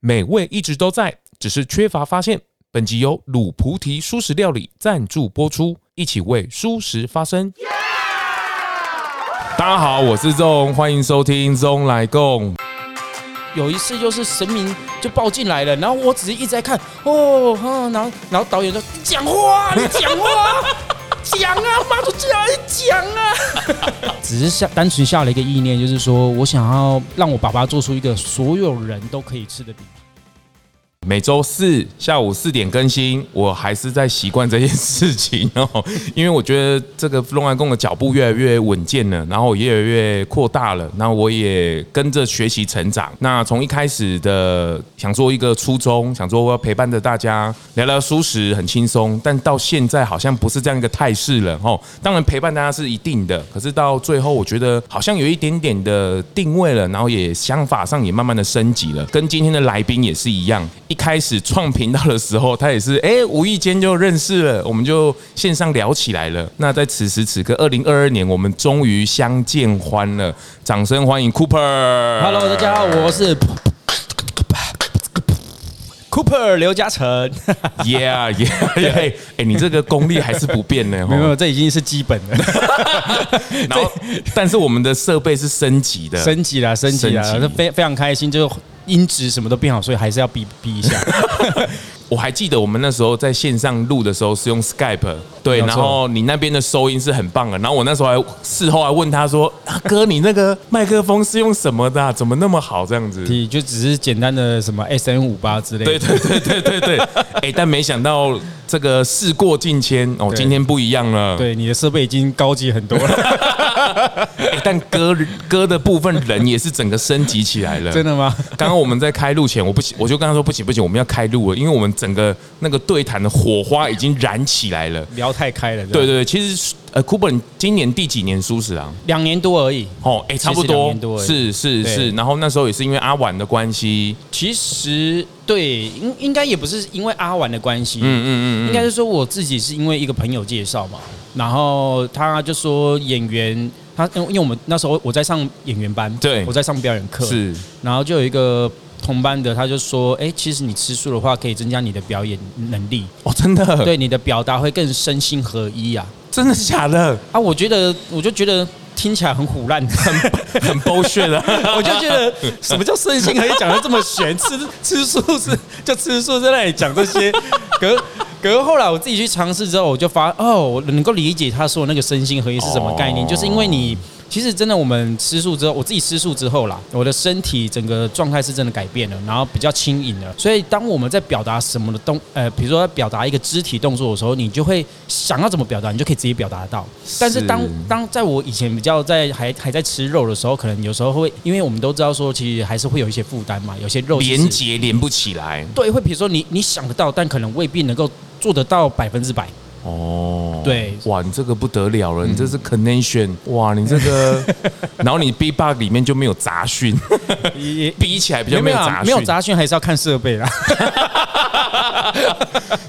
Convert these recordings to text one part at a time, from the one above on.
美味一直都在，只是缺乏发现。本集由鲁菩提蔬食料理赞助播出，一起为蔬食发声。大家好，我是宗，欢迎收听宗来共。有一次就是神明就抱进来了，然后我只是一直在看，哦，哈，然后然后导演说讲话，你讲话。讲啊，妈祖叫你讲啊！只是下单纯下了一个意念，就是说我想要让我爸爸做出一个所有人都可以吃的饼。每周四下午四点更新，我还是在习惯这件事情哦，因为我觉得这个咙来共的脚步越来越稳健了，然后也越来越扩大了，那我也跟着学习成长。那从一开始的想做一个初衷，想说我要陪伴着大家聊聊蔬食，很轻松，但到现在好像不是这样一个态势了哦。当然陪伴大家是一定的，可是到最后我觉得好像有一点点的定位了，然后也想法上也慢慢的升级了，跟今天的来宾也是一样。一开始创频道的时候，他也是哎，无意间就认识了，我们就线上聊起来了。那在此时此刻，二零二二年，我们终于相见欢了，掌声欢迎 Cooper。Hello，大家好，我是 Cooper 刘嘉诚。Yeah Yeah，哎哎，你这个功力还是不变呢，没有，这已经是基本的。然后，但是我们的设备是升级的，升级了，升级了，非非常开心，就。音质什么都变好，所以还是要逼逼一下。我还记得我们那时候在线上录的时候是用 Skype，对，然后你那边的收音是很棒的。然后我那时候还事后还问他说：“啊哥，你那个 麦克风是用什么的啊？怎么那么好？这样子？”你就只是简单的什么 S N 五八之类的。对对对对对对。哎，但没想到这个事过境迁哦，今天不一样了。对，你的设备已经高级很多了。但歌歌的部分人也是整个升级起来了。真的吗？刚刚我们在开录前，我不行，我就跟他说不行不行，我们要开录了，因为我们。整个那个对谈的火花已经燃起来了，聊太开了。对对对，其实呃，Cooper，今年第几年舒适啊？两年多而已。哦，哎，差不多，是是是。然后那时候也是因为阿婉的关系。其实对，应应该也不是因为阿婉的关系。嗯嗯嗯，应该是说我自己是因为一个朋友介绍嘛，然后他就说演员，他因为我们那时候我在上演员班，对，我在上表演课，是，然后就有一个。同班的他就说：“哎，其实你吃素的话，可以增加你的表演能力。哦，真的，对你的表达会更身心合一啊，真的假的？啊？我觉得，我就觉得听起来很唬烂，很很 bullshit 的，我就觉得什么叫身心合一，讲的这么玄，吃吃素是就吃素，在那里讲这些，可是可是后来我自己去尝试之后，我就发哦，我能够理解他说的那个身心合一是什么概念，就是因为你。”其实真的，我们吃素之后，我自己吃素之后啦，我的身体整个状态是真的改变了，然后比较轻盈了。所以当我们在表达什么的动，呃，比如说在表达一个肢体动作的时候，你就会想要怎么表达，你就可以直接表达得到。但是当当在我以前比较在还还在吃肉的时候，可能有时候会，因为我们都知道说，其实还是会有一些负担嘛，有些肉连接连不起来。对，会比如说你你想得到，但可能未必能够做得到百分之百。哦，对，哇，你这个不得了了，你这是 connection，哇，你这个，然后你 beatbox 里面就没有杂讯，比 起来比较没有杂讯，没有杂讯还是要看设备啦。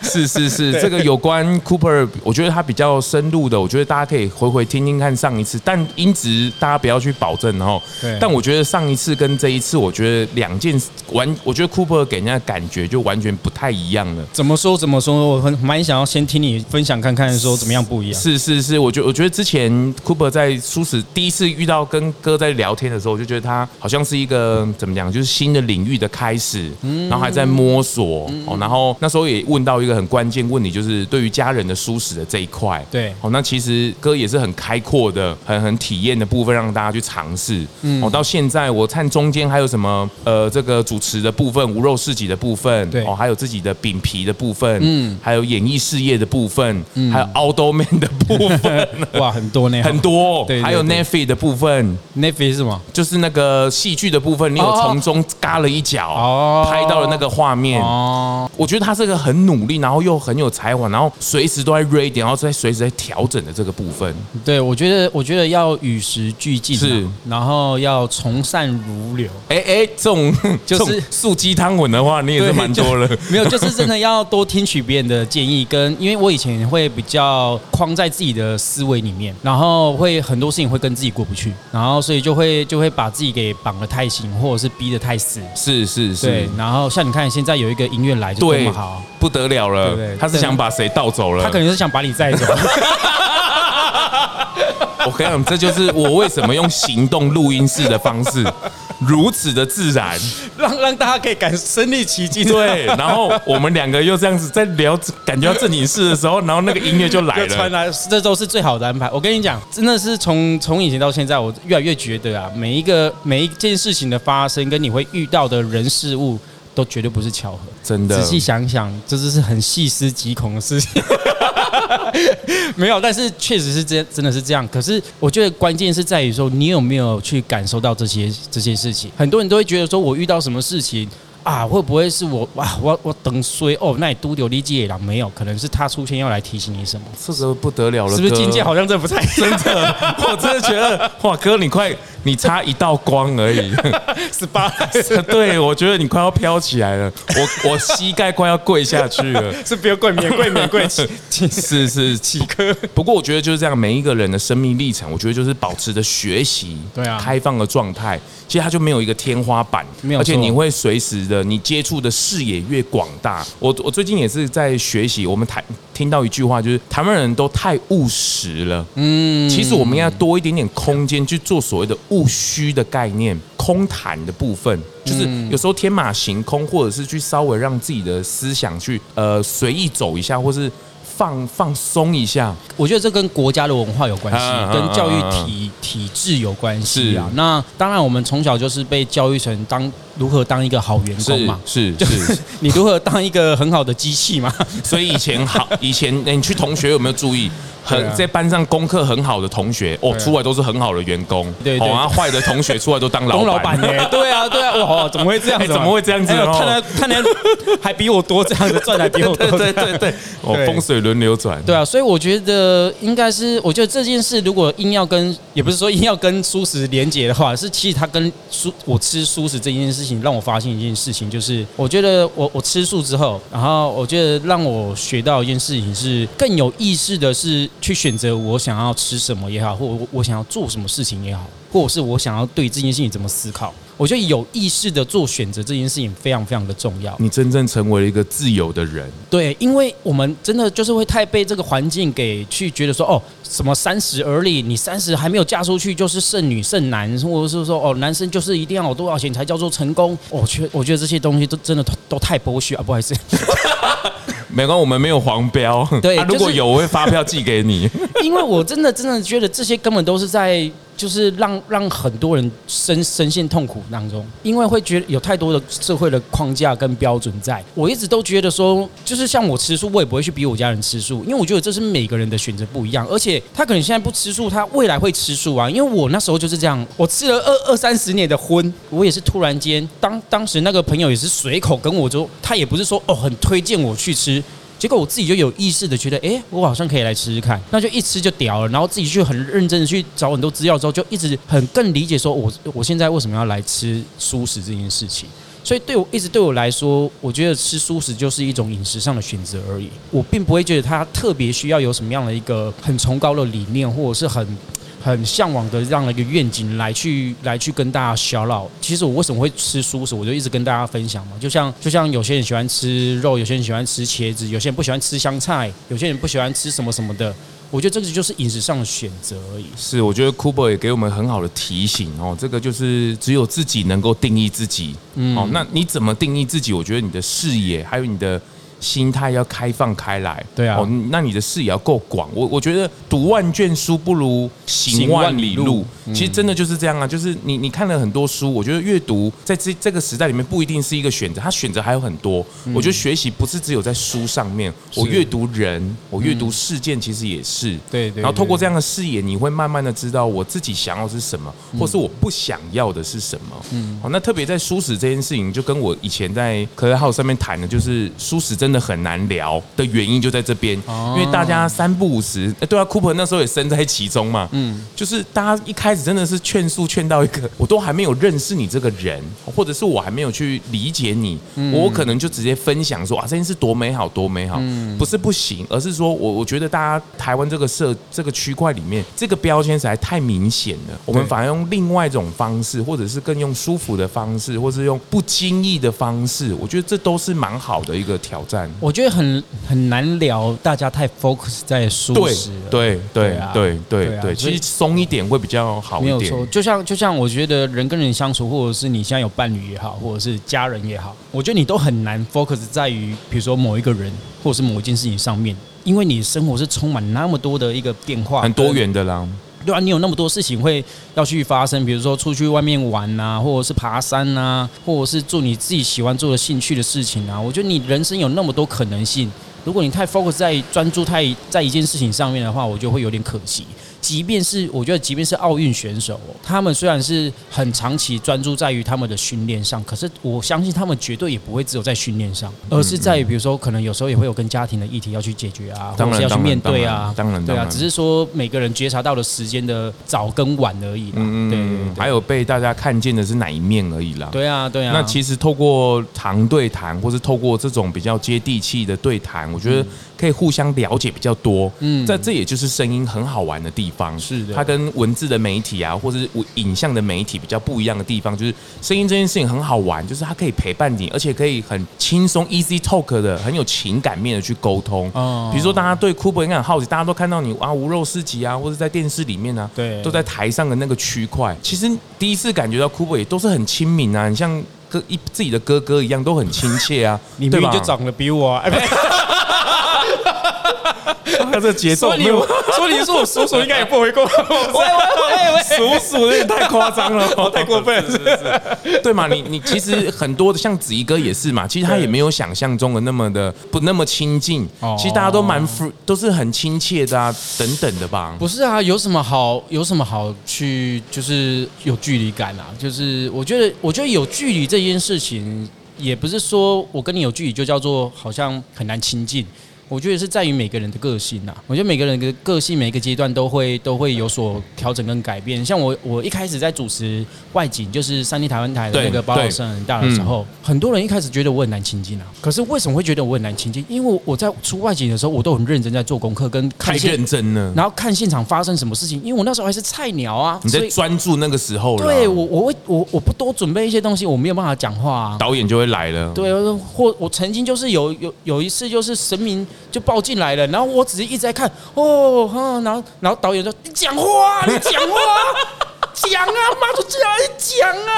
是是是，这个有关 Cooper，我觉得他比较深入的，我觉得大家可以回回听听看上一次，但音质大家不要去保证哦。对。但我觉得上一次跟这一次，我觉得两件完，我觉得 Cooper 给人家的感觉就完全不太一样了。怎么说怎么说？我很蛮想要先听你分享看看，说怎么样不一样。是是是，我觉我觉得之前 Cooper 在舒适第一次遇到跟哥在聊天的时候，我就觉得他好像是一个怎么讲，就是新的领域的开始，然后还在摸索哦。然后那时候也问到一个。很关键问题就是对于家人的舒适的这一块，对，哦，那其实哥也是很开阔的，很很体验的部分，让大家去尝试。嗯，哦，到现在我看中间还有什么，呃，这个主持的部分，无肉市集的部分，对，哦，还有自己的饼皮的部分，嗯，还有演艺事业的部分，嗯，还有 Outdoor Man 的部分，哇，很多呢，很多，对，还有 Netflix 的部分，Netflix 是什么？就是那个戏剧的部分，你有从中嘎了一脚，哦，拍到了那个画面，哦，我觉得他是个很努力，然后又很有才华，然后随时都在 ready，然后在随时在调整的这个部分。对，我觉得我觉得要与时俱进，是，然后要从善如流。哎哎，这种 就是素鸡汤文的话，你也是蛮多了。没有，就是真的要多听取别人的建议，跟因为我以前会比较框在自己的思维里面，然后会很多事情会跟自己过不去，然后所以就会就会把自己给绑得太紧，或者是逼得太死。是是是。对，然后像你看，现在有一个音乐来就这么好，不得了了。对，对，他是想把谁盗走了？他可能是想把你带走。我跟你讲，这就是我为什么用行动录音室的方式。如此的自然，让让大家可以感身临其境。对，然后我们两个又这样子在聊，感觉到正经事的时候，然后那个音乐就来了，传来，这都是最好的安排。我跟你讲，真的是从从以前到现在，我越来越觉得啊，每一个每一件事情的发生，跟你会遇到的人事物，都绝对不是巧合。真的，仔细想想，这就是很细思极恐的事情。没有，但是确实是真，真的是这样。可是我觉得关键是在于说，你有没有去感受到这些这些事情？很多人都会觉得说，我遇到什么事情。啊，会不会是我哇？我我等衰哦？那你都丢理解了没有？可能是他出现要来提醒你什么？这个不得了了，是不是境界好像真的不太真的？我真的觉得哇，哥你快，你差一道光而已，十八，对，我觉得你快要飘起来了，我我膝盖快要跪下去了，是不要跪，免跪，免跪，起，是是起哥。不过我觉得就是这样，每一个人的生命历程，我觉得就是保持着学习，对啊，开放的状态。其实他就没有一个天花板，没有，而且你会随时的，你接触的视野越广大。我我最近也是在学习，我们台听到一句话，就是台湾人都太务实了。嗯，其实我们要多一点点空间去做所谓的务虚的概念、空谈的部分，就是有时候天马行空，或者是去稍微让自己的思想去呃随意走一下，或是。放放松一下，我觉得这跟国家的文化有关系，跟教育体体制有关系啊。那当然，我们从小就是被教育成当如何当一个好员工嘛，是是，你如何当一个很好的机器嘛。所以以前好，以前你去同学有没有注意？很在班上功课很好的同学哦，出来都是很好的员工。对，然后坏的同学 出来都当老老板耶。对啊，对啊，哇，怎么会这样？怎么会这样子？看来看来还比我多，这样子赚的比我多。对对对，哦，风水轮流转。对啊，所以我觉得应该是，我觉得这件事如果硬要跟，也不是说硬要跟蔬食连接的话，是其实他跟蔬我吃蔬食这件事情，让我发现一件事情，就是我觉得我我吃素之后，然后我觉得让我学到一件事情是更有意识的是。去选择我想要吃什么也好，或我我想要做什么事情也好，或者是我想要对这件事情怎么思考。我觉得有意识的做选择这件事情非常非常的重要。你真正成为了一个自由的人。对，因为我们真的就是会太被这个环境给去觉得说，哦，什么三十而立，你三十还没有嫁出去就是剩女剩男，或者是说，哦，男生就是一定要有多少钱才叫做成功。我觉得我觉得这些东西都真的都，都太剥削啊！不好意思。没关系，我们没有黄标。对，如果有，我会发票寄给你。因为我真的真的觉得这些根本都是在，就是让让很多人深深陷痛苦当中，因为会觉得有太多的社会的框架跟标准在。我一直都觉得说，就是像我吃素，我也不会去逼我家人吃素，因为我觉得这是每个人的选择不一样。而且他可能现在不吃素，他未来会吃素啊。因为我那时候就是这样，我吃了二二三十年的荤，我也是突然间，当当时那个朋友也是随口跟我说，他也不是说哦很推荐我去吃。结果我自己就有意识的觉得，哎，我好像可以来吃吃看，那就一吃就屌了。然后自己去很认真的去找很多资料之后，就一直很更理解说，我我现在为什么要来吃素食这件事情。所以对我一直对我来说，我觉得吃素食就是一种饮食上的选择而已。我并不会觉得它特别需要有什么样的一个很崇高的理念，或者是很。很向往的这样的一个愿景来去 来去跟大家 shout out。其实我为什么会吃素食，我就一直跟大家分享嘛。就像就像有些人喜欢吃肉，有些人喜欢吃茄子，有些人不喜欢吃香菜，有些人不喜欢吃什么什么的。我觉得这个就是饮食上的选择而已。是，我觉得 Cooper 也给我们很好的提醒哦。这个就是只有自己能够定义自己。嗯。哦，那你怎么定义自己？我觉得你的视野还有你的。心态要开放开来。对啊，哦，那你的视野要够广。我我觉得读万卷书不如行万里路。其实真的就是这样啊，就是你你看了很多书，我觉得阅读在这这个时代里面不一定是一个选择，它选择还有很多。嗯、我觉得学习不是只有在书上面，我阅读人，我阅读事件，其实也是。对对。然后透过这样的视野，你会慢慢的知道我自己想要是什么，或是我不想要的是什么。嗯。好，那特别在书史这件事情，就跟我以前在 Clubhouse 上面谈的，就是书史真的很难聊的原因就在这边，因为大家三不五时，哎，对啊，Cooper 那时候也身在其中嘛。嗯。就是大家一开始真的是劝诉劝到一个，我都还没有认识你这个人，或者是我还没有去理解你，我可能就直接分享说啊，这件事多美好，多美好。嗯。不是不行，而是说我我觉得大家台湾这个社这个区块里面，这个标签实在太明显了。我们反而用另外一种方式，或者是更用舒服的方式，或是用不经意的方式，我觉得这都是蛮好的一个挑战。我觉得很很难聊，大家太 focus 在书史。对对对对对，其实松一点会比较好一点。没有错，就像就像我觉得人跟人相处，或者是你现在有伴侣也好，或者是家人也好，我觉得你都很难 focus 在于，比如说某一个人，或者是某一件事情上面，因为你生活是充满那么多的一个变化，很多元的啦。对啊，你有那么多事情会要去发生，比如说出去外面玩啊，或者是爬山啊，或者是做你自己喜欢做的兴趣的事情啊。我觉得你人生有那么多可能性，如果你太 focus 在专注太在一件事情上面的话，我觉得会有点可惜。即便是我觉得，即便是奥运选手，他们虽然是很长期专注在于他们的训练上，可是我相信他们绝对也不会只有在训练上，而是在于比如说，可能有时候也会有跟家庭的议题要去解决啊，或者是要去面对啊，当然，对啊，只是说每个人觉察到的时间的早跟晚而已啦。嗯嗯，还有被大家看见的是哪一面而已啦。对啊，对啊。那其实透过常对谈，或是透过这种比较接地气的对谈，我觉得可以互相了解比较多。嗯，在这也就是声音很好玩的地方。是的。它跟文字的媒体啊，或者是影像的媒体比较不一样的地方，就是声音这件事情很好玩，就是它可以陪伴你，而且可以很轻松 easy talk 的，很有情感面的去沟通。哦比如说大家对 Cooper 应该很好奇，大家都看到你啊无肉市集啊，或者在电视里面啊，对，都在台上的那个区块。其实第一次感觉到 Cooper 也都是很亲民啊，你像哥一自己的哥哥一样，都很亲切啊。你明明就长得比我哎。他这节奏，说你说你说我叔叔应该也不为过，喂喂喂，叔叔有点太夸张了，太过分了，是不是？对嘛？你你其实很多的像子怡哥也是嘛，其实他也没有想象中的那么的不那么亲近，其实大家都蛮 free，都是很亲切的啊，等等的吧？不是啊，有什么好有什么好去就是有距离感啊？就是我觉得我觉得有距离这件事情，也不是说我跟你有距离就叫做好像很难亲近。我觉得是在于每个人的个性呐。我觉得每个人的个性，每个阶段都会都会有所调整跟改变。像我，我一开始在主持外景，就是三立台湾台的那个宝岛声很大的时候，很多人一开始觉得我很难亲近啊。可是为什么会觉得我很难亲近？因为我在出外景的时候，我都很认真在做功课，跟看太认真了。然后看现场发生什么事情，因为我那时候还是菜鸟啊。你在专注那个时候了。对我，我会我我不多准备一些东西，我没有办法讲话啊。导演就会来了。对，或我曾经就是有有有一次，就是神明就抱进来了。然后我只是一直在看，哦，然后然后导演说：“你讲话，你讲话。”讲啊，妈祖就要讲啊！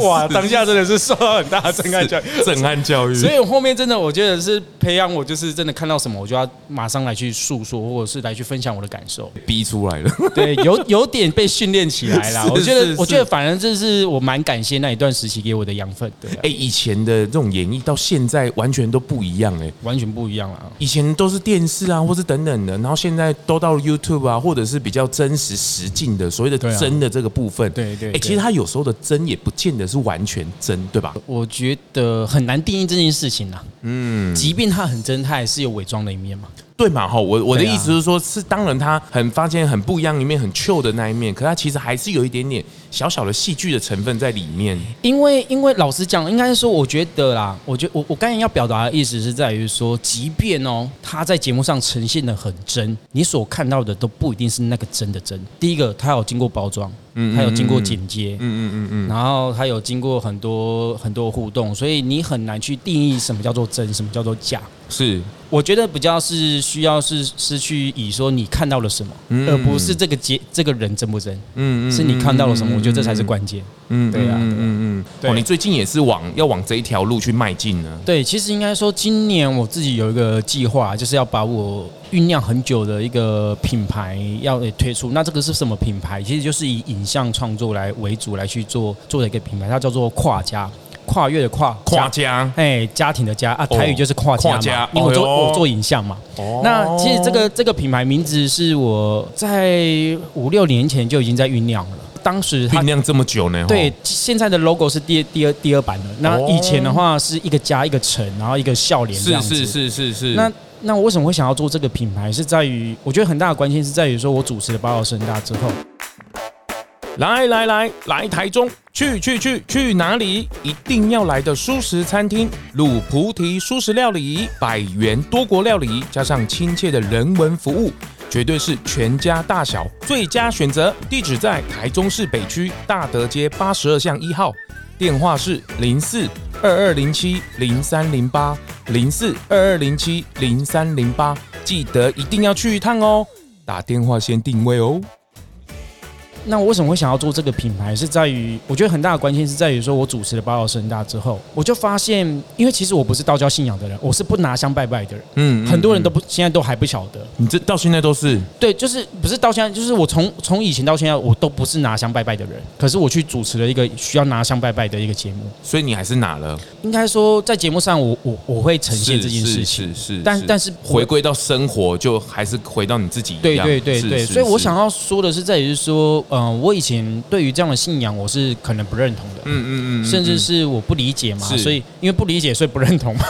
哇，当下真的是受到很大的震撼教育，震撼教育。所以我后面真的，我觉得是培养我，就是真的看到什么，我就要马上来去诉说，或者是来去分享我的感受。逼出来了，对，有有点被训练起来了。我觉得，我觉得，反正这是我蛮感谢那一段时期给我的养分。对，哎，以前的这种演绎到现在完全都不一样，哎，完全不一样了。以前都是电视啊，或是等等的，然后现在都到了 YouTube 啊，或者是比较真。实实境的所谓的真的这个部分，对对，哎，其实他有时候的真也不见得是完全真，对吧？我觉得很难定义这件事情啊。嗯，即便他很真，他也是有伪装的一面嘛。对嘛？哈，我我的意思是说，是当然他很发现很不一样一面，很 chill 的那一面，可他其实还是有一点点小小的戏剧的成分在里面。因为因为老实讲，应该是说，我觉得啦，我觉我我刚才要表达的意思是在于说，即便哦他在节目上呈现的很真，你所看到的都不一定是那个真的真。第一个，他有经过包装。嗯，它有经过剪接，嗯嗯嗯嗯，然后它有经过很多很多互动，所以你很难去定义什么叫做真，什么叫做假。是，我觉得比较是需要是是去以说你看到了什么，嗯而不是这个结这个人真不真，嗯嗯，是你看到了什么，我觉得这才是关键。嗯，对啊，嗯嗯嗯，哦，你最近也是往要往这一条路去迈进呢？对，其实应该说今年我自己有一个计划，就是要把我酝酿很久的一个品牌要推出。那这个是什么品牌？其实就是以影像创作来为主来去做做的一个品牌，它叫做跨家。跨越的跨跨家，哎，家庭的家啊，台语就是跨家嘛。跨家，因为我做我做影像嘛。哦。那其实这个这个品牌名字是我在五六年前就已经在酝酿了。当时酝酿这么久呢？对，现在的 logo 是第第二第二版的。那以前的话是一个家一个城，然后一个笑脸这样子。是是是是是。那那我为什么会想要做这个品牌？是在于我觉得很大的关键是在于说我主持了宝岛圣大之后。来来来来台中，去去去去哪里？一定要来的舒食餐厅——卤菩提舒食料理，百元多国料理，加上亲切的人文服务，绝对是全家大小最佳选择。地址在台中市北区大德街八十二巷一号，电话是零四二二零七零三零八零四二二零七零三零八，记得一定要去一趟哦！打电话先定位哦。那我为什么会想要做这个品牌？是在于我觉得很大的关键是在于说，我主持了宝岛圣大之后，我就发现，因为其实我不是道教信仰的人，我是不拿香拜拜的人。嗯，很多人都不现在都还不晓得。你这到现在都是？对，就是不是到现在，就是我从从以前到现在，我都不是拿香拜拜的人。可是我去主持了一个需要拿香拜拜的一个节目，所以你还是拿了。应该说，在节目上我，我我我会呈现这件事情，是是，是。但但是回归到生活，就还是回到你自己一样。对对对对，所以我想要说的是，在于说，嗯、呃，我以前。对于这样的信仰，我是可能不认同的，嗯嗯嗯，甚至是我不理解嘛，所以因为不理解，所以不认同嘛，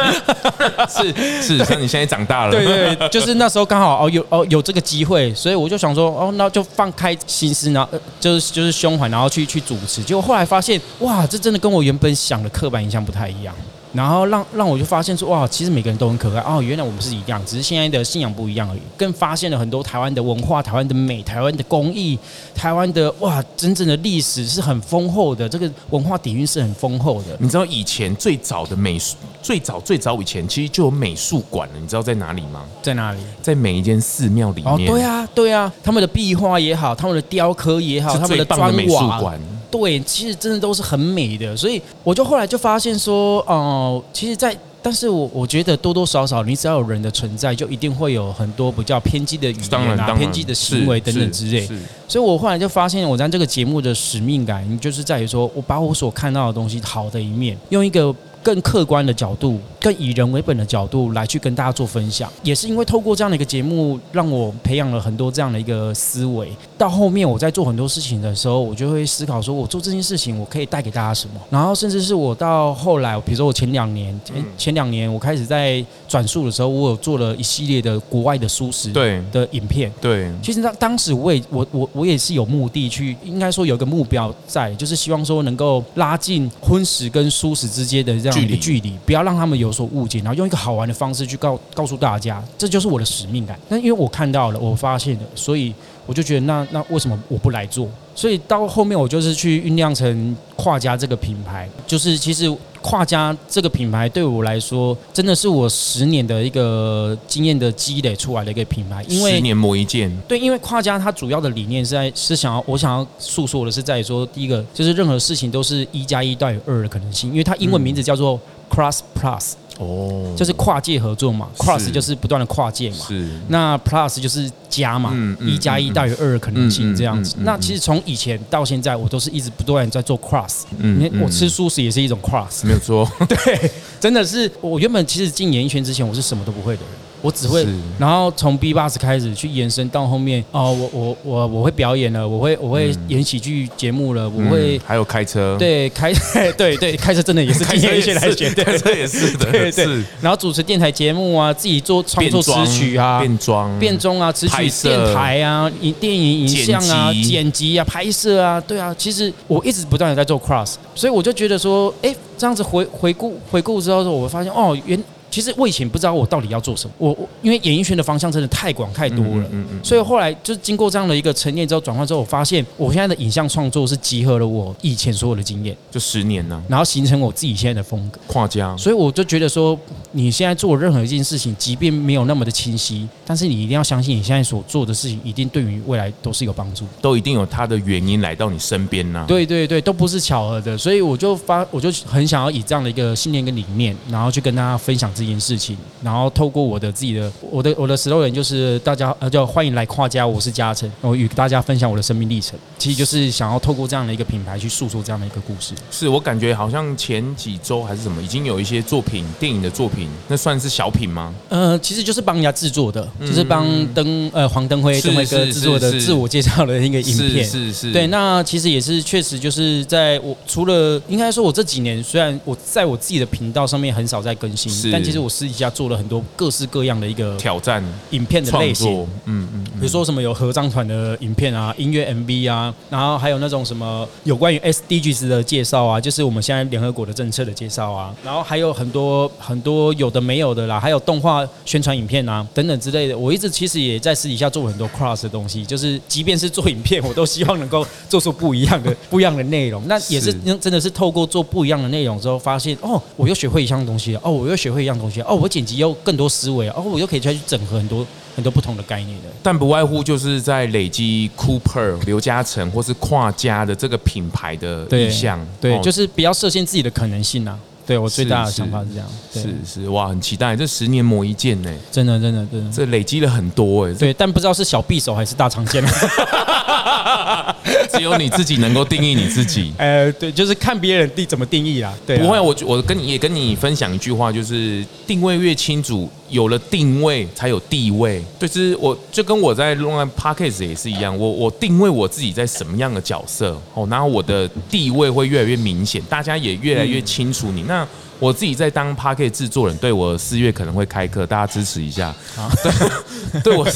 是是，像你现在长大了，对对，就是那时候刚好哦有哦有这个机会，所以我就想说哦，那就放开心思，然后就是就是胸怀，然后去去主持，结果后来发现哇，这真的跟我原本想的刻板印象不太一样。然后让让我就发现说哇，其实每个人都很可爱哦，原来我们是一样，只是现在的信仰不一样而已。更发现了很多台湾的文化、台湾的美、台湾的工艺、台湾的哇，真正的历史是很丰厚的，这个文化底蕴是很丰厚的。你知道以前最早的美术，最早最早以前其实就有美术馆了，你知道在哪里吗？在哪里？在每一间寺庙里面。哦，对啊，对啊，他们的壁画也好，他们的雕刻也好，他们的砖瓦。对，其实真的都是很美的，所以我就后来就发现说，哦、呃，其实在，在但是我我觉得多多少少，你只要有人的存在，就一定会有很多比较偏激的语言啊、偏激的行为等等之类。所以我后来就发现，我在这个节目的使命感，就是在于说我把我所看到的东西好的一面，用一个。更客观的角度，更以人为本的角度来去跟大家做分享，也是因为透过这样的一个节目，让我培养了很多这样的一个思维。到后面我在做很多事情的时候，我就会思考说，我做这件事情我可以带给大家什么。然后甚至是我到后来，比如说我前两年，前前两年我开始在转述的时候，我有做了一系列的国外的书食对的影片。对，其实当当时我也我我我也是有目的去，应该说有一个目标在，就是希望说能够拉近荤食跟素食之间的这样。一个，距离，不要让他们有所误解，然后用一个好玩的方式去告告诉大家，这就是我的使命感。但因为我看到了，我发现了，所以我就觉得那，那为什么我不来做？所以到后面我就是去酝酿成跨家这个品牌，就是其实跨家这个品牌对我来说，真的是我十年的一个经验的积累出来的一个品牌。因为十年磨一剑。对，因为跨家它主要的理念是在是想要我想要诉说的是在于说，第一个就是任何事情都是一加一大于二的可能性，因为它英文名字叫做 Cross Plus。哦，就是跨界合作嘛，cross 就是不断的跨界嘛，是。那 plus 就是加嘛，一加一大于二的可能性这样子。那其实从以前到现在，我都是一直不断在做 cross。嗯，我吃素食也是一种 cross，没有错。对，真的是我原本其实进演艺圈之前，我是什么都不会的人。我只会，然后从 B box 开始去延伸到后面哦，我我我我会表演了，我会我会演喜剧节目了，我会还有开车，对开 对对开车真的也是进演艺圈来学，开车也是的，对对。然后主持电台节目啊，自己做创作词曲啊，变装。变装啊，词曲电台啊，影电影影像啊，剪辑。啊，拍摄啊，对啊，其实我一直不断的在做 cross，所以我就觉得说，哎，这样子回回顾回顾之后，我会发现哦，原。其实我以前不知道我到底要做什么，我我因为演艺圈的方向真的太广太多了，嗯嗯，嗯，所以后来就经过这样的一个沉淀之后转换之后，我发现我现在的影像创作是集合了我以前所有的经验，就十年呢，然后形成我自己现在的风格跨家，所以我就觉得说，你现在做任何一件事情，即便没有那么的清晰，但是你一定要相信你现在所做的事情一定对于未来都是有帮助，都一定有它的原因来到你身边呢、啊。对对对，都不是巧合的，所以我就发，我就很想要以这样的一个信念跟理念，然后去跟大家分享这件事情，然后透过我的自己的，我的我的 slogan 就是大家呃叫欢迎来跨家，我是嘉诚，我与大家分享我的生命历程，其实就是想要透过这样的一个品牌去诉说这样的一个故事。是我感觉好像前几周还是什么，已经有一些作品，电影的作品，那算是小品吗？呃，其实就是帮人家制作的，就是帮灯呃黄灯辉灯辉哥制作的自我介绍的一个影片，是是，是，对，那其实也是确实就是在我除了应该说我这几年虽然我在我自己的频道上面很少在更新，但其实我私底下做了很多各式各样的一个挑战影片的类型，嗯嗯，比如说什么有合唱团的影片啊，音乐 MV 啊，然后还有那种什么有关于 SDGs 的介绍啊，就是我们现在联合国的政策的介绍啊，然后还有很多很多有的没有的啦，还有动画宣传影片啊等等之类的。我一直其实也在私底下做很多 cross 的东西，就是即便是做影片，我都希望能够做出不一样的不一样的内容。那也是真的是透过做不一样的内容之后，发现哦，我又学会一项东西了，哦，我又学会一样东西，哦，我剪辑又更多思维，哦，我又可以再去整合很多很多不同的概念的。但不外乎就是在累积 Cooper 刘嘉诚或是跨家的这个品牌的意向，对，对，就是不要设限自己的可能性啊。对，我最大的想法是这样，是是，是。哇，很期待这十年磨一剑呢，真的真的真的，这累积了很多哎，对，但不知道是小匕首还是大长剑，只有你自己能够定义你自己，呃，对，就是看别人定怎么定义啦，对，不会，我我跟你也跟你分享一句话，就是定位越清楚，有了定位才有地位，就是我就跟我在弄 Podcast 也是一样，我我定位我自己在什么样的角色哦，然后我的地位会越来越明显，大家也越来越清楚你那。我自己在当 p a r k e t 制作人，对我四月可能会开课，大家支持一下。对，对我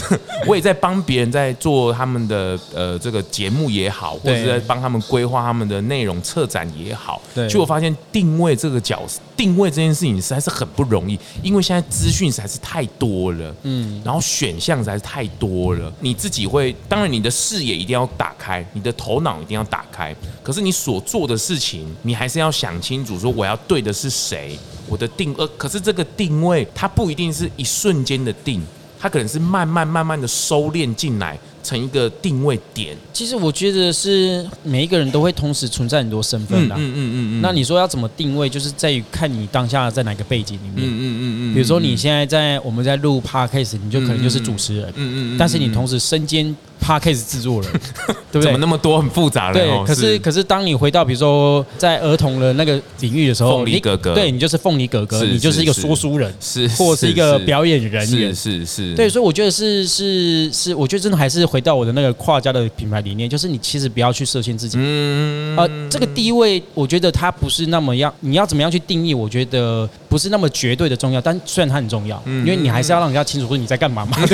我也在帮别人在做他们的呃这个节目也好，或者是在帮他们规划他们的内容策展也好。对，就我发现定位这个角色，定位这件事情实在是很不容易，因为现在资讯实在是太多了，嗯，然后选项实在是太多了，你自己会，当然你的视野一定要打开，你的头脑一定要打开，可是你所做的事情，你还是要想清楚，说我要对的是谁。我的定呃，可是这个定位它不一定是一瞬间的定，它可能是慢慢慢慢的收敛进来。成一个定位点，其实我觉得是每一个人都会同时存在很多身份的。嗯嗯嗯嗯。那你说要怎么定位，就是在于看你当下在哪个背景里面。嗯嗯嗯嗯。比如说你现在在我们在录 Podcast，你就可能就是主持人。嗯嗯。但是你同时身兼 Podcast 制作人，对不对？怎么那么多很复杂的？对。可是可是当你回到比如说在儿童的那个领域的时候，凤梨哥哥，对你就是凤梨哥哥，你就是一个说书人，是或者是一个表演人员，是是是。对，所以我觉得是是是，我觉得真的还是回。到我的那个跨家的品牌理念，就是你其实不要去设限自己。嗯，呃，这个地位，我觉得它不是那么样，你要怎么样去定义？我觉得不是那么绝对的重要，但虽然它很重要，因为你还是要让人家清楚说你在干嘛嘛。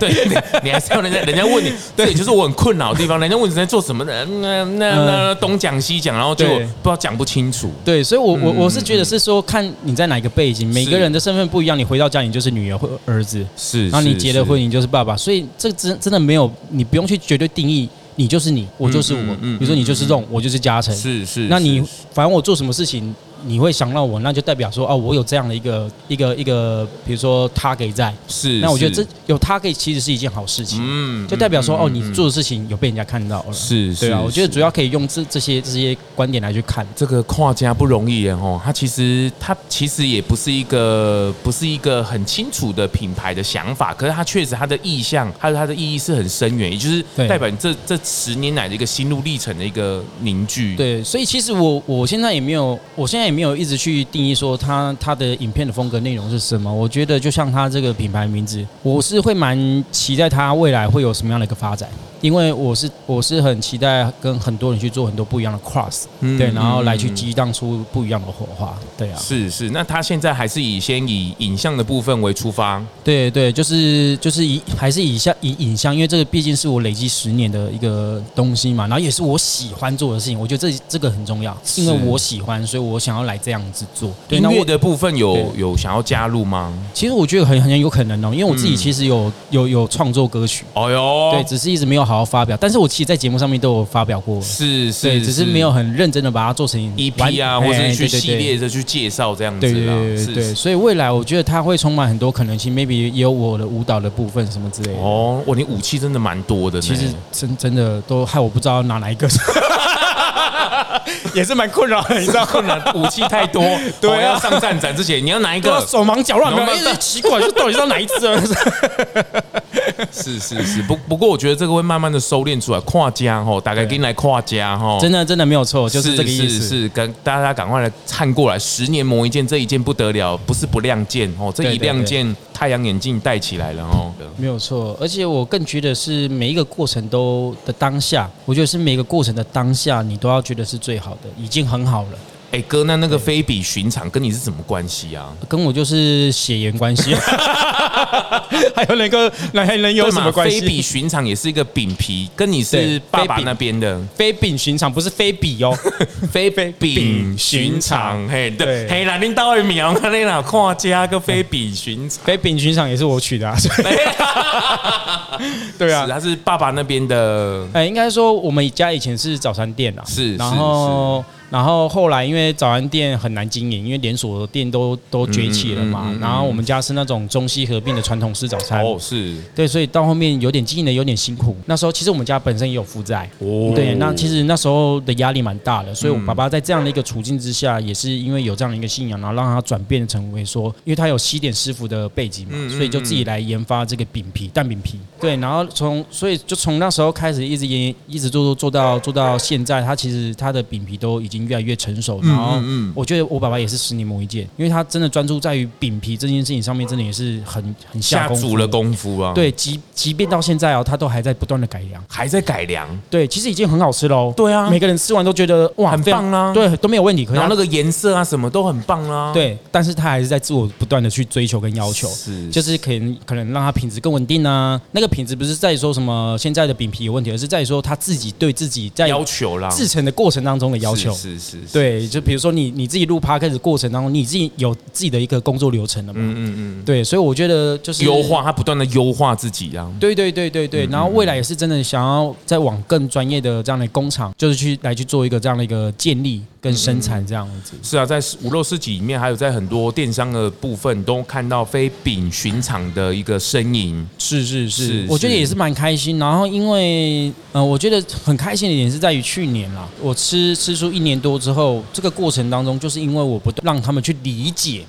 对对对，你还是要人家人家问你，对，就是我很困扰的地方，人家问你在做什么的，那那那东讲西讲，然后就不知道讲不清楚。对，所以我我我是觉得是说，看你在哪一个背景，每个人的身份不一样，你回到家你就是女儿或儿子，是，然后你结了婚你就是爸爸，所以这真真的没有。你不用去绝对定义，你就是你，我就是我。比如说你就是这种，我就是嘉诚。是是。那你反正我做什么事情。你会想到我，那就代表说哦，我有这样的一个一个一个，比如说 target 在，是。那我觉得这有 target 其实是一件好事情，嗯，就代表说哦，你做的事情有被人家看到了，是，对啊。我觉得主要可以用这这些这些观点来去看这个跨家不容易哦，他其实他其实也不是一个不是一个很清楚的品牌的想法，可是他确实他的意向还有他的意义是很深远，也就是代表你这这十年来的一个心路历程的一个凝聚。对，所以其实我我现在也没有，我现在。也没有一直去定义说他他的影片的风格内容是什么。我觉得就像他这个品牌名字，我是会蛮期待他未来会有什么样的一个发展。因为我是我是很期待跟很多人去做很多不一样的 cross，嗯对，然后来去激荡出不一样的火花，对啊，是是，那他现在还是以先以影像的部分为出发，对对，就是就是以还是以像以影像，因为这个毕竟是我累积十年的一个东西嘛，然后也是我喜欢做的事情，我觉得这这个很重要，因为我喜欢，所以我想要来这样子做。对，音乐那我的部分有有想要加入吗？其实我觉得很很有可能哦，因为我自己其实有有有创作歌曲，哦哟，对，只是一直没有好好发表，但是我其实，在节目上面都有发表过，是是，只是没有很认真的把它做成 EP 啊，或者去系列的去介绍这样子，对对对对对，所以未来我觉得它会充满很多可能性，maybe 也有我的舞蹈的部分什么之类的。哦，哇，你武器真的蛮多的，其实真真的都害我不知道拿哪一个。也是蛮困扰的，你知道困扰武器太多，对、啊，要上战展之前你要拿一个？手忙脚乱，没有，奇怪，就到底是要哪一只？是是是，不不过我觉得这个会慢慢慢的收敛出来，跨家吼，大概给你来跨家吼，真的真的没有错，就是这个意思，是是，跟大家赶快来看过来，十年磨一剑，这一剑不得了，不是不亮剑哦，这一亮剑太阳眼镜戴起来了哦，没有错，而且我更觉得是每一个过程都的当下，我觉得是每一个过程的当下，你都要觉得是最好的，已经很好了。哎哥，那那个非比寻常跟你是什么关系啊？跟我就是血缘关系。还有那个那还能有什么关系？非比寻常也是一个饼皮，跟你是爸爸那边的。非比寻常不是非比哦，非非比寻常。嘿，对，嘿，那领导的苗，那你哪看家个非比寻常？非比寻常也是我取的啊。对啊，他是爸爸那边的。哎，应该说我们家以前是早餐店啊，是，然后。然后后来因为早餐店很难经营，因为连锁的店都都崛起了嘛。然后我们家是那种中西合并的传统式早餐。哦，是。对，所以到后面有点经营的有点辛苦。那时候其实我们家本身也有负债。哦。对，那其实那时候的压力蛮大的，所以我爸爸在这样的一个处境之下，也是因为有这样的一个信仰，然后让他转变成为说，因为他有西点师傅的背景嘛，所以就自己来研发这个饼皮蛋饼皮。对，然后从所以就从那时候开始一直研一直做做做到做到现在，他其实他的饼皮都已经越来越成熟。然后，我觉得我爸爸也是十年磨一剑，因为他真的专注在于饼皮这件事情上面，真的也是很很下足了功夫啊。对，即即便到现在哦，他都还在不断的改良，还在改良。对，其实已经很好吃喽。对啊，每个人吃完都觉得哇，很棒啊。对，都没有问题。然后那个颜色啊，什么都很棒啊。对，但是他还是在自我不断的去追求跟要求，是，就是可能可能让他品质更稳定啊。那个品质不是在于说什么现在的饼皮有问题，而是在于说他自己对自己在要求啦，制成的过程当中的要求。是是，对，就比如说。你你自己录 podcast 过程当中，你自己有自己的一个工作流程了嘛？嗯嗯嗯，对，所以我觉得就是优化，他不断的优化自己啊。对对对对对，然后未来也是真的想要再往更专业的这样的工厂，就是去来去做一个这样的一个建立跟生产这样子。是啊，在五六四几里面，还有在很多电商的部分，都看到非饼寻常的一个身影。是是是，我觉得也是蛮开心。然后因为呃，我觉得很开心的点是在于去年啦，我吃吃出一年多之后，这个过程。当中，就是因为我不让他们去理解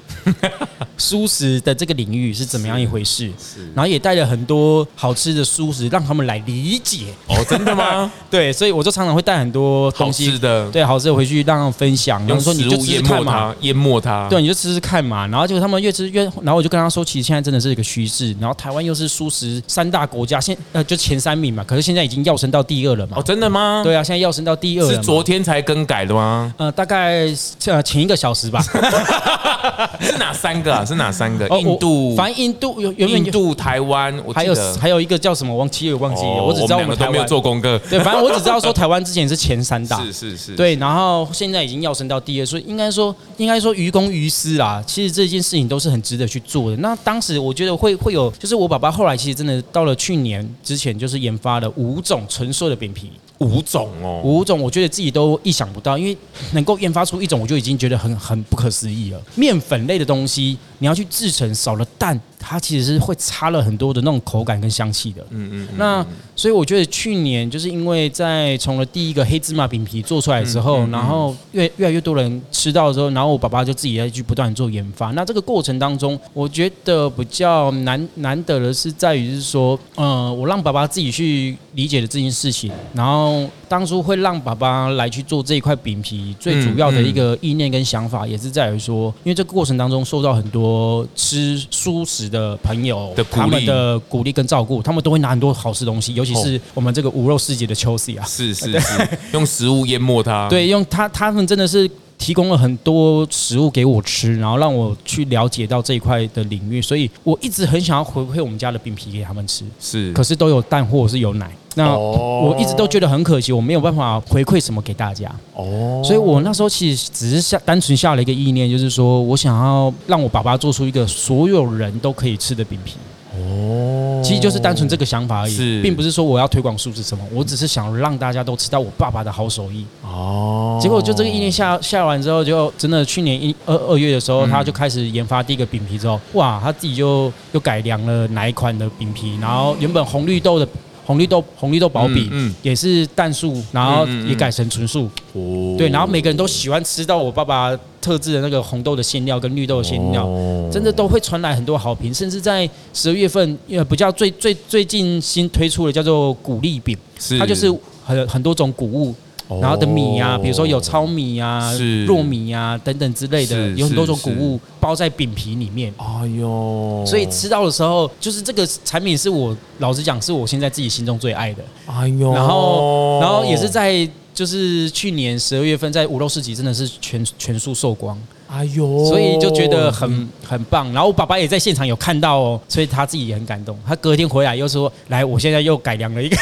素食的这个领域是怎么样一回事，是，然后也带了很多好吃的素食让他们来理解。哦，真的吗？对，所以我就常常会带很多东西的，对，好吃的回去让分享。然后说你就吃吃看嘛，淹没它。对，你就吃吃看嘛。然后结果他们越吃越，然后我就跟他说，其实现在真的是一个趋势。然后台湾又是蔬食三大国家，现呃就前三名嘛，可是现在已经要升到第二了嘛。哦，真的吗？对啊，现在要升到第二了。是昨天才更改的吗？呃，大概。呃，前一个小时吧，是哪三个啊？是哪三个？印度，反正印度有，原本印度、台湾，还有还有一个叫什么？忘记了，忘记了。我只知道我们都没有做功课。对，反正我只知道说台湾之前是前三大，是是是。对，然后现在已经要升到第二，所以应该说应该说于公于私啦。其实这件事情都是很值得去做的。那当时我觉得会会有，就是我爸爸后来其实真的到了去年之前，就是研发了五种纯素的饼皮。五种哦，五种，我觉得自己都意想不到，因为能够研发出一种，我就已经觉得很很不可思议了。面粉类的东西，你要去制成少了蛋。它其实是会差了很多的那种口感跟香气的。嗯嗯。那所以我觉得去年就是因为在从了第一个黑芝麻饼皮做出来之后，然后越越来越多人吃到之后，然后我爸爸就自己再去不断做研发。那这个过程当中，我觉得比较难难得的是在于是说，呃，我让爸爸自己去理解了这件事情。然后当初会让爸爸来去做这一块饼皮，最主要的一个意念跟想法，也是在于说，因为这个过程当中受到很多吃蔬食的。的朋友的鼓励他们的鼓励跟照顾，他们都会拿很多好吃东西，尤其是我们这个无肉世界的秋 Chelsea 啊，是是是，用食物淹没它。对，用他他们真的是。提供了很多食物给我吃，然后让我去了解到这一块的领域，所以我一直很想要回馈我们家的饼皮给他们吃。是，可是都有蛋或者是有奶，那我一直都觉得很可惜，我没有办法回馈什么给大家。哦，所以我那时候其实只是下单纯下了一个意念，就是说我想要让我爸爸做出一个所有人都可以吃的饼皮。哦，其实就是单纯这个想法而已，并不是说我要推广素食什么，我只是想让大家都吃到我爸爸的好手艺。哦，结果就这个意念下下完之后，就真的去年一二二月的时候，他就开始研发第一个饼皮之后，哇，他自己就又改良了哪一款的饼皮，然后原本红绿豆的。红绿豆红绿豆薄饼，嗯，也是蛋素，然后也改成纯素，哦，对，然后每个人都喜欢吃到我爸爸特制的那个红豆的馅料跟绿豆的馅料，真的都会传来很多好评，甚至在十二月份，呃，比较最最最近新推出的叫做谷粒饼，它就是很很多种谷物。然后的米呀、啊，比如说有糙米呀、啊、糯米呀、啊、等等之类的，有很多种谷物包在饼皮里面。哎呦，所以吃到的时候，就是这个产品是我老实讲，是我现在自己心中最爱的。哎呦，然后然后也是在就是去年十二月份在五肉市集，真的是全全数售光。哎呦，所以就觉得很很棒。然后我爸爸也在现场有看到哦，所以他自己也很感动。他隔天回来又说：“来，我现在又改良了一个。”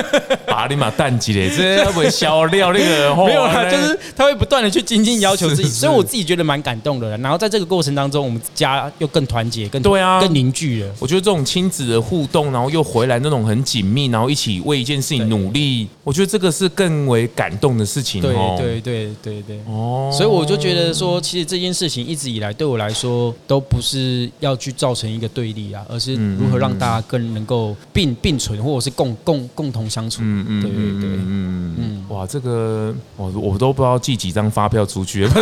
把你妈蛋鸡嘞，这会消料那个？没有啦，就是他会不断的去精进要求自己，所以我自己觉得蛮感动的。然后在这个过程当中，我们家又更团结，更对啊，更凝聚了。我觉得这种亲子的互动，然后又回来那种很紧密，然后一起为一件事情努力，我觉得这个是更为感动的事情。对对对对对，哦，所以我就觉得说，其实这件事情一直以来对我来说，都不是要去造成一个对立啊，而是如何让大家更能够并并存，或者是共共共同相处。嗯嗯，对对对，嗯嗯，哇，这个我我都不知道寄几张发票出去了。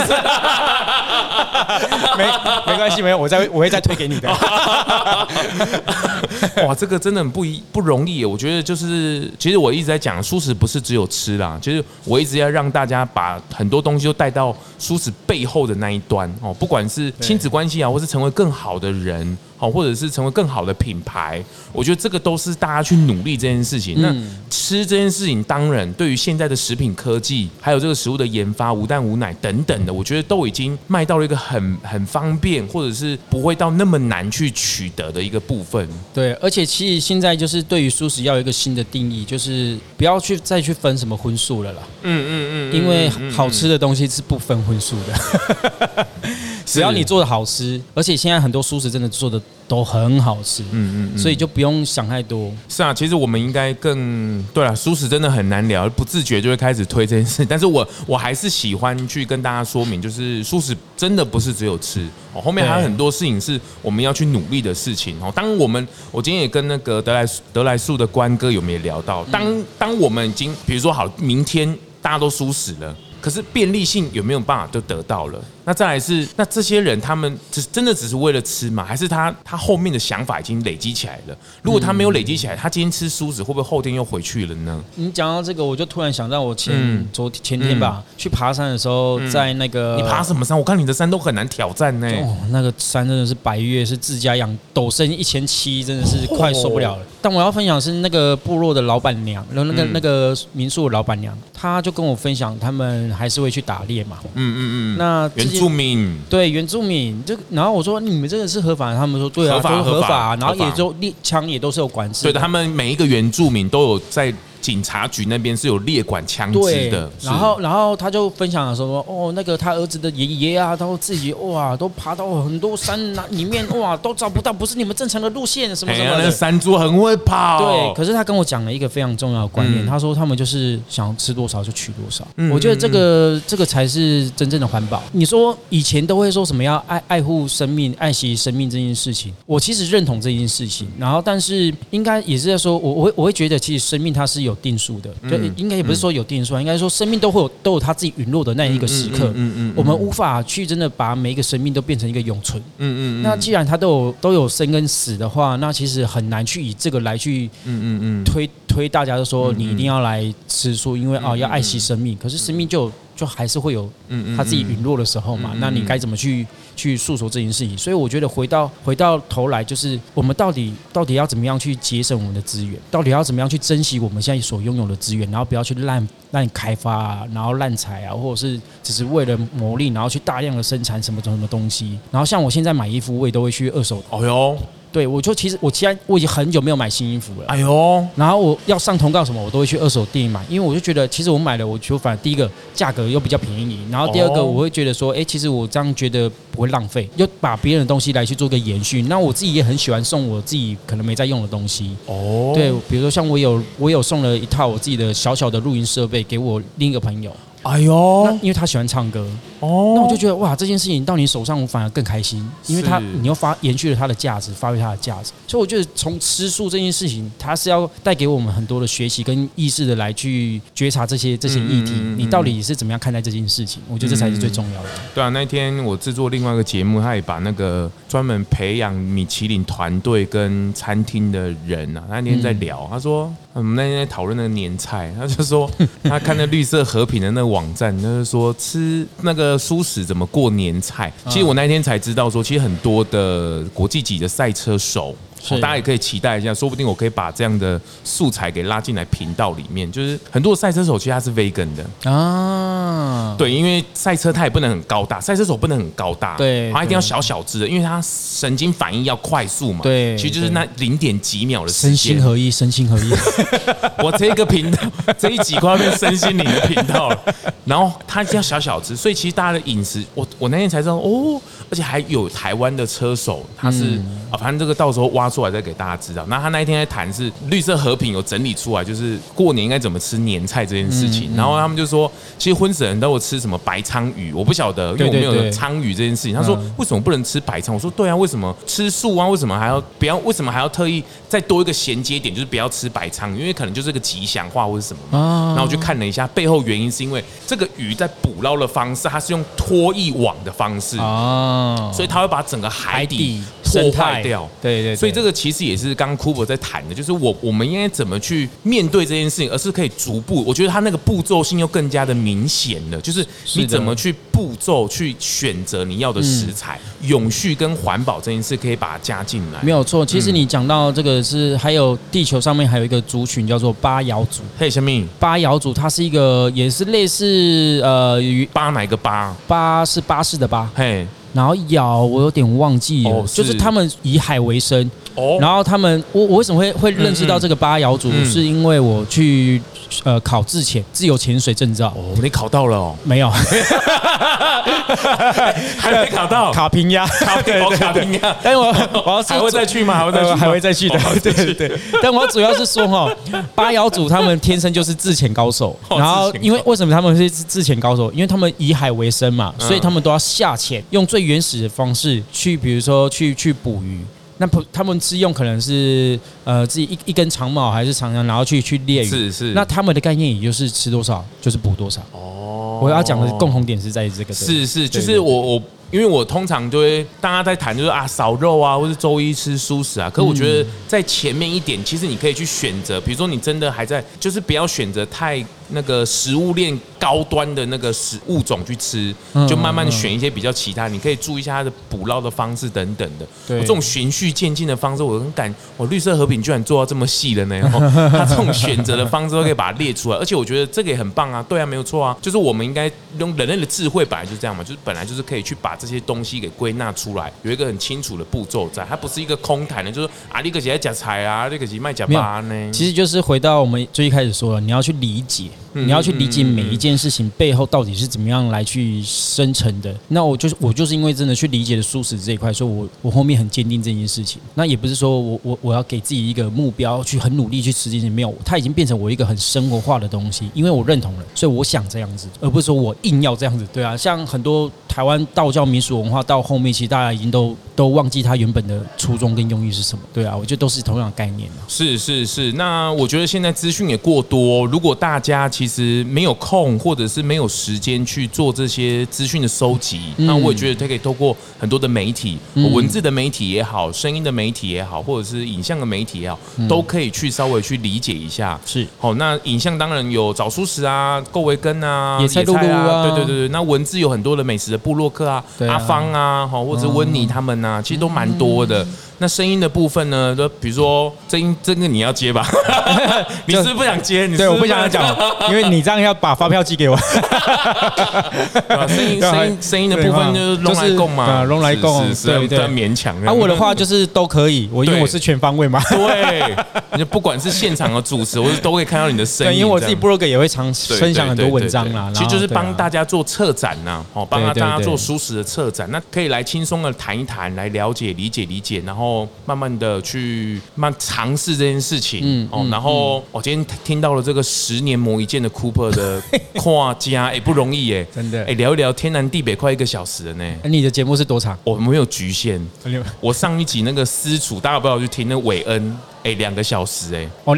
没没关系，没有，我再我会再推给你的。哇，这个真的很不一不容易。我觉得就是，其实我一直在讲，蔬食不是只有吃啦，其实我一直要让大家把很多东西都带到蔬食背后的那一端哦，不管是亲子关系啊，或是成为更好的人。好，或者是成为更好的品牌，我觉得这个都是大家去努力这件事情。那吃这件事情，当然对于现在的食品科技，还有这个食物的研发，无蛋无奶等等的，我觉得都已经卖到了一个很很方便，或者是不会到那么难去取得的一个部分。对，而且其实现在就是对于素食要有一个新的定义，就是不要去再去分什么荤素了啦。嗯嗯嗯，因为好吃的东西是不分荤素的。只要你做的好吃，而且现在很多蔬食真的做的都很好吃，嗯嗯，所以就不用想太多。是啊，其实我们应该更对啊，蔬食真的很难聊，不自觉就会开始推这件事。但是我我还是喜欢去跟大家说明，就是蔬食真的不是只有吃哦，后面还有很多事情是我们要去努力的事情哦。当我们我今天也跟那个德莱德莱素的关哥有没有聊到？当当我们已经比如说好，明天大家都素食了，可是便利性有没有办法都得到了？那再来是，那这些人他们只真的只是为了吃吗？还是他他后面的想法已经累积起来了？如果他没有累积起来，他今天吃梳子会不会后天又回去了呢？你讲到这个，我就突然想到我前昨前天吧，去爬山的时候，在那个你爬什么山？我看你的山都很难挑战呢。哦，那个山真的是白月，是自家养，陡升一千七，真的是快受不了了。但我要分享是那个部落的老板娘，然后那个那个民宿的老板娘，她就跟我分享，他们还是会去打猎嘛。嗯嗯嗯。那原住民。对原住民，这然后我说，你们这个是合法的，他们说对啊，合法合法，然后也就猎枪也都是有管制，对的，他们每一个原住民都有在。警察局那边是有列管枪支的，然后，然后他就分享了说，哦，那个他儿子的爷爷啊，他自己哇，都爬到很多山那里面，哇，都找不到，不是你们正常的路线，什么什么的。那山猪很会跑。对，可是他跟我讲了一个非常重要的观念，他说他们就是想吃多少就取多少。我觉得这个这个才是真正的环保。你说以前都会说什么要爱爱护生命、爱惜生命这件事情，我其实认同这件事情。然后，但是应该也是在说，我我会我会觉得，其实生命它是有。定数的，就应该也不是说有定数，应该说生命都会有都有他自己陨落的那一个时刻。嗯嗯，我们无法去真的把每一个生命都变成一个永存。嗯嗯，那既然它都有都有生跟死的话，那其实很难去以这个来去嗯嗯嗯推。推大家都说你一定要来吃素，因为啊要爱惜生命。可是生命就就还是会有嗯他自己陨落的时候嘛。那你该怎么去去诉说这件事情？所以我觉得回到回到头来，就是我们到底到底要怎么样去节省我们的资源？到底要怎么样去珍惜我们现在所拥有的资源？然后不要去滥滥开发啊，然后滥采啊，或者是只是为了牟利，然后去大量的生产什么什么东西。然后像我现在买衣服，我也都会去二手。哦哟。对，我就其实我既然我已经很久没有买新衣服了。哎呦，然后我要上通告什么，我都会去二手店买，因为我就觉得其实我买了，我就反正第一个价格又比较便宜，然后第二个我会觉得说，哎，其实我这样觉得不会浪费，又把别人的东西来去做个延续。那我自己也很喜欢送我自己可能没在用的东西。哦，对，比如说像我有我有送了一套我自己的小小的录音设备给我另一个朋友。哎呦，那因为他喜欢唱歌哦，那我就觉得哇，这件事情到你手上，我反而更开心，因为他你又发延续了他的价值，发挥他的价值，所以我觉得从吃素这件事情，它是要带给我们很多的学习跟意识的来去觉察这些这些议题，你到底是怎么样看待这件事情？我觉得这才是最重要的。对啊，那天我制作另外一个节目，他也把那个专门培养米其林团队跟餐厅的人啊，那天在聊，他说我们那天在讨论那个年菜，他就说他看那绿色和平的那个。网站就是说吃那个蔬食怎么过年菜，其实我那天才知道说，其实很多的国际级的赛车手。大家也可以期待一下，说不定我可以把这样的素材给拉进来频道里面。就是很多赛车手其实他是 vegan 的啊，对，因为赛车他也不能很高大，赛车手不能很高大，对，他一定要小小只的，因为他神经反应要快速嘛，对，其实就是那零点几秒的时间，身心合一，身心合一。我这个频道 这一集快要变身心灵的频道了，然后他一定要小小只，所以其实大家的饮食，我我那天才知道哦，而且还有台湾的车手，他是啊，反正这个到时候挖。出来再给大家知道。那他那一天在谈是绿色和平有整理出来，就是过年应该怎么吃年菜这件事情。然后他们就说，其实荤食人都有吃什么白鲳鱼，我不晓得，因为我没有鲳鱼这件事情。他说为什么不能吃白鲳？我说对啊，为什么吃素啊？为什么还要不要？为什么还要特意再多一个衔接点，就是不要吃白鲳？因为可能就是个吉祥话或者什么嘛。然后我就看了一下背后原因，是因为这个鱼在捕捞的方式，它是用拖曳网的方式啊，所以它会把整个海底破坏掉。对对，所以这个。其实也是刚刚 Kubo 在谈的，就是我我们应该怎么去面对这件事情，而是可以逐步。我觉得他那个步骤性又更加的明显了，就是你怎么去步骤去选择你要的食材，永续跟环保这件事可以把它加进来。没有错，其实你讲到这个是还有地球上面还有一个族群叫做巴瑶族。嘿，小米，巴瑶族它是一个也是类似呃，巴哪个巴？巴是巴士的巴。嘿。然后瑶我有点忘记了，哦、是就是他们以海为生。哦。然后他们，我我为什么会会认识到这个八瑶族？嗯嗯、是因为我去呃考自潜自由潜水证照。哦，你考到了哦？没有。还没考到。卡平呀，卡平卡平呀。但我我要 还会再去吗？还会再去？还会再去的。对对对。但我主要是说哈，八瑶族他们天生就是自潜高手。然后因为为什么他们是自潜高手？因为他们以海为生嘛，所以他们都要下潜，用最原始的方式去，比如说去去捕鱼。那不，他们是用可能是呃自己一一根长矛还是长枪，然后去去猎鱼。是是。那他们的概念也就是吃多少就是补多少。哦。我要讲的共同点是在于这个。是是，就是我我。因为我通常就会大家在谈，就是啊少肉啊，或是周一吃素食啊。可我觉得在前面一点，其实你可以去选择，比如说你真的还在，就是不要选择太那个食物链高端的那个食物种去吃，就慢慢选一些比较其他。你可以注意一下它的捕捞的方式等等的。对，这种循序渐进的方式，我很感，我绿色和平居然做到这么细的呢。他这种选择的方式都可以把它列出来，而且我觉得这个也很棒啊。对啊，没有错啊，就是我们应该用人类的智慧，本来就是这样嘛，就是本来就是可以去把。这些东西给归纳出来，有一个很清楚的步骤在，它不是一个空谈的，就是啊，你可是在夹菜啊，你可是卖假巴呢。其实就是回到我们最一开始说了，你要去理解，你要去理解每一件事情背后到底是怎么样来去生成的。那我就是我就是因为真的去理解了素食这一块，所以我我后面很坚定这件事情。那也不是说我我我要给自己一个目标去很努力去实践，没有，它已经变成我一个很生活化的东西，因为我认同了，所以我想这样子，而不是说我硬要这样子。对啊，像很多台湾道教。民俗文化到后面，其实大家已经都都忘记它原本的初衷跟用意是什么。对啊，我觉得都是同样的概念。是是是，那我觉得现在资讯也过多，如果大家其实没有空或者是没有时间去做这些资讯的收集，嗯、那我也觉得它可以透过很多的媒体，嗯、文字的媒体也好，声音的媒体也好，或者是影像的媒体也好，嗯、都可以去稍微去理解一下。是，好，那影像当然有早熟食啊，够维根啊，野菜露露啊，对对对对，那文字有很多的美食的部落客啊，啊阿芳啊，好，或者温妮他们啊，其实都蛮多的。那声音的部分呢？就比如说声音，这个你要接吧？你是不是不想接？你是是对，我不想讲，因为你这样要把发票寄给我。声音声音声音的部分就是龙来共嘛，拢来共，对对，勉强。啊，我的话就是都可以，我因为我是全方位嘛。对，你就不管是现场的主持，我都可以看到你的声音。因为我自己 blog 也会常分享很多文章啦，其实就是帮大家做策展呐，哦，帮大家做舒适的策展，那可以来轻松的谈一谈，来了解、理解、理解，然后。慢慢的去慢尝试这件事情，嗯，哦，然后我今天听到了这个十年磨一剑的 Cooper 的 跨家，哎，不容易哎，真的，哎，聊一聊天南地北快一个小时了呢。你的节目是多长？我没有局限，我上一集那个私处，大家不要去听那韦恩。哎，两个小时哎！哦，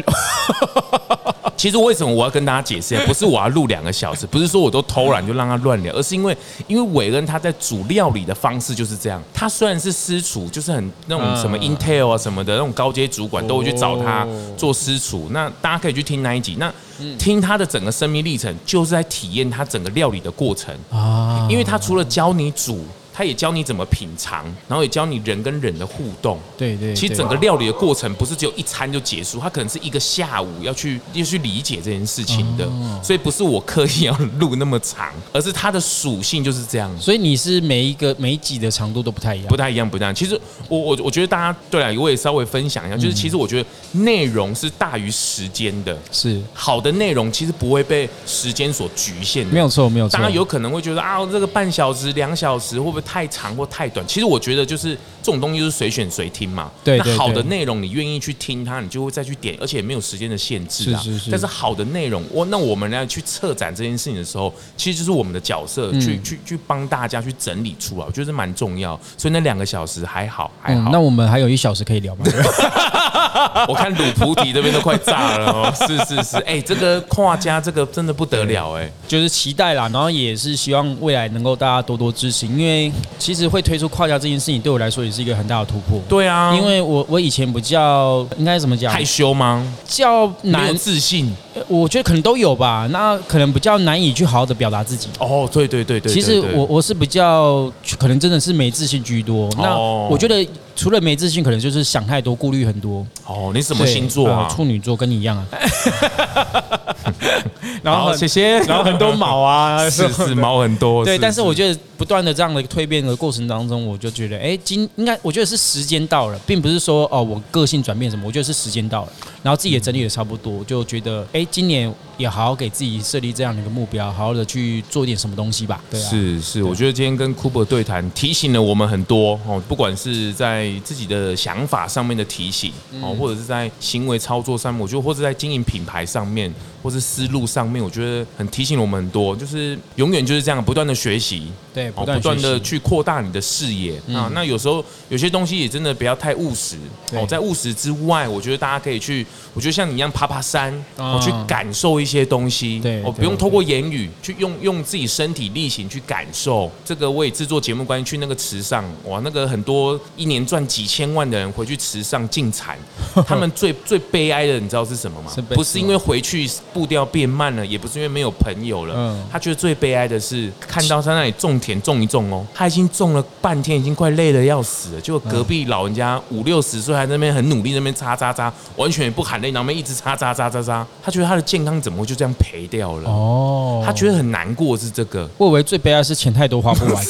其实为什么我要跟大家解释？不是我要录两个小时，不是说我都偷懒就让他乱聊，而是因为因为韦恩他在煮料理的方式就是这样。他虽然是私厨，就是很那种什么 Intel 啊什么的那种高阶主管都会去找他做私厨。那大家可以去听那一集，那听他的整个生命历程，就是在体验他整个料理的过程啊。因为他除了教你煮。他也教你怎么品尝，然后也教你人跟人的互动。对对，其实整个料理的过程不是只有一餐就结束，他可能是一个下午要去要去理解这件事情的。所以不是我刻意要录那么长，而是它的属性就是这样。所以你是每一个每一集的长度都不太一样，不太一样，不太一样。其实我我我觉得大家对啊，我也稍微分享一下，就是其实我觉得内容是大于时间的。是好的内容其实不会被时间所局限的。没有错，没有错。大家有可能会觉得啊，这个半小时、两小时会不会？太长或太短，其实我觉得就是这种东西就是随选随听嘛。对，那好的内容你愿意去听它，你就会再去点，而且也没有时间的限制啊。是是是。但是好的内容，我那我们来去策展这件事情的时候，其实就是我们的角色去去去帮大家去整理出来，我觉得蛮重要。所以那两个小时还好还好。那我们还有一小时可以聊吗？我看鲁菩提这边都快炸了哦。是是是，哎，这个跨家这个真的不得了哎，就是期待啦，然后也是希望未来能够大家多多支持，因为。其实会推出跨家这件事情，对我来说也是一个很大的突破。对啊，因为我我以前比较应该怎么讲？害羞吗？较难自信？我觉得可能都有吧。那可能比较难以去好好的表达自己。哦，对对对对。其实我我是比较可能真的是没自信居多。那我觉得除了没自信，可能就是想太多，顾虑很多。哦，你什么星座啊？处女座，跟你一样啊。然后谢谢，然后很多毛啊，是 是毛很多。对，但是我觉得不断的这样的蜕变的过程当中，我就觉得，哎，今应该我觉得是时间到了，并不是说哦我个性转变什么，我觉得是时间到了。然后自己也整理的差不多，就觉得，哎，今年也好好给自己设立这样的一个目标，好好的去做点什么东西吧。对啊，是是，我觉得今天跟 Cooper 对谈，提醒了我们很多哦，不管是在自己的想法上面的提醒哦，或者是在行为操作上面，我觉得或者在经营品牌上面。或是思路上面，我觉得很提醒了我们很多，就是永远就是这样不断的学习，对，不断的去扩大你的视野啊。那有时候有些东西也真的不要太务实哦，在务实之外，我觉得大家可以去，我觉得像你一样爬爬山，我去感受一些东西，对，我不用透过言语去用用自己身体力行去感受。这个我也制作节目关于去那个池上，哇，那个很多一年赚几千万的人回去池上进产，他们最最悲哀的，你知道是什么吗？不是因为回去。步调变慢了，也不是因为没有朋友了。嗯，他觉得最悲哀的是看到他那里种田种一种哦，他已经种了半天，已经快累得要死了。结果隔壁老人家五六十岁还在那边很努力，那边擦擦擦，完全也不喊累，然后一直擦擦擦擦擦。他觉得他的健康怎么会就这样赔掉了？哦，他觉得很难过是这个。我以为最悲哀是钱太多花不完，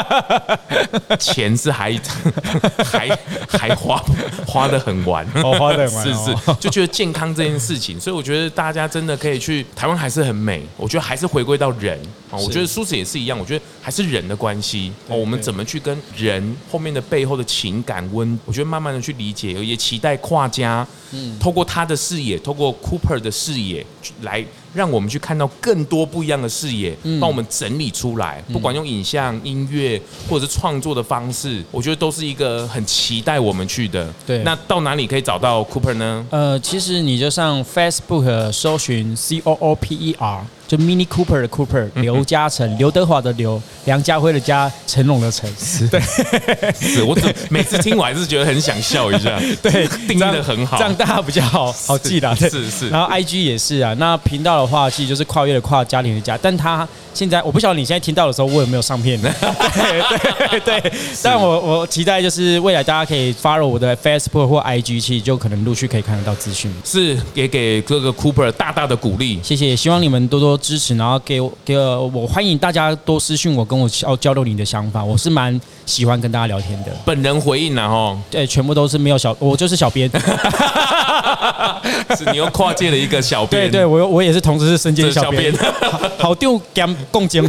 钱是还 还还花花的很完，哦，花的很完，是是，就觉得健康这件事情，所以我觉得大。大家真的可以去台湾，还是很美。我觉得还是回归到人啊，我觉得苏子也是一样。我觉得还是人的关系哦，我们怎么去跟人后面的背后的情感温，我觉得慢慢的去理解，也期待跨家，嗯，透过他的视野，透过 Cooper 的视野来。让我们去看到更多不一样的视野，帮我们整理出来，不管用影像、音乐或者是创作的方式，我觉得都是一个很期待我们去的。对，那到哪里可以找到 Cooper 呢？呃，其实你就上 Facebook 搜寻 C O O P E R。就 Mini Cooper 的 Cooper，刘嘉诚，刘德华的刘，梁家辉的家，成龙的成，对，是我只每次听我还是觉得很想笑一下，对，定义的很好，这样大家比较好好记啦，是是，是，然后 IG 也是啊，那频道的话，其实就是跨越的跨，家庭的家，但他现在我不晓得你现在听到的时候，我有没有上片？呢？对对对，但我我期待就是未来大家可以 follow 我的 Facebook 或 IG，其实就可能陆续可以看得到资讯，是也给这个 Cooper 大大的鼓励，谢谢，希望你们多多。支持，然后给我给我，我欢迎大家多私讯我，跟我交交流你的想法，我是蛮喜欢跟大家聊天的。本人回应然后，对，全部都是没有小，我就是小编，是你又跨界了一个小编，对对，我我也是同时是身兼小编，好丢干共经，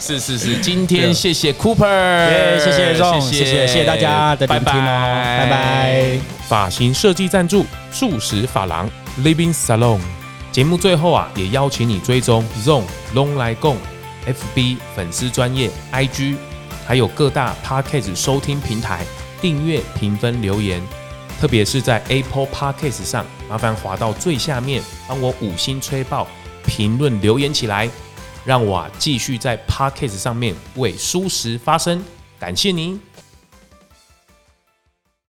是是是，今天谢谢 Cooper，谢谢谢谢谢谢大家的聆听哦，拜拜。发型设计赞助：素食发廊 Living Salon。节目最后啊，也邀请你追踪 ZONG 拢来共 FB 粉丝专业 IG，还有各大 Podcast 收听平台订阅、评分、留言，特别是在 Apple Podcast 上，麻烦滑到最下面，帮我五星吹爆，评论留言起来，让我啊继续在 Podcast 上面为蔬食发声，感谢您。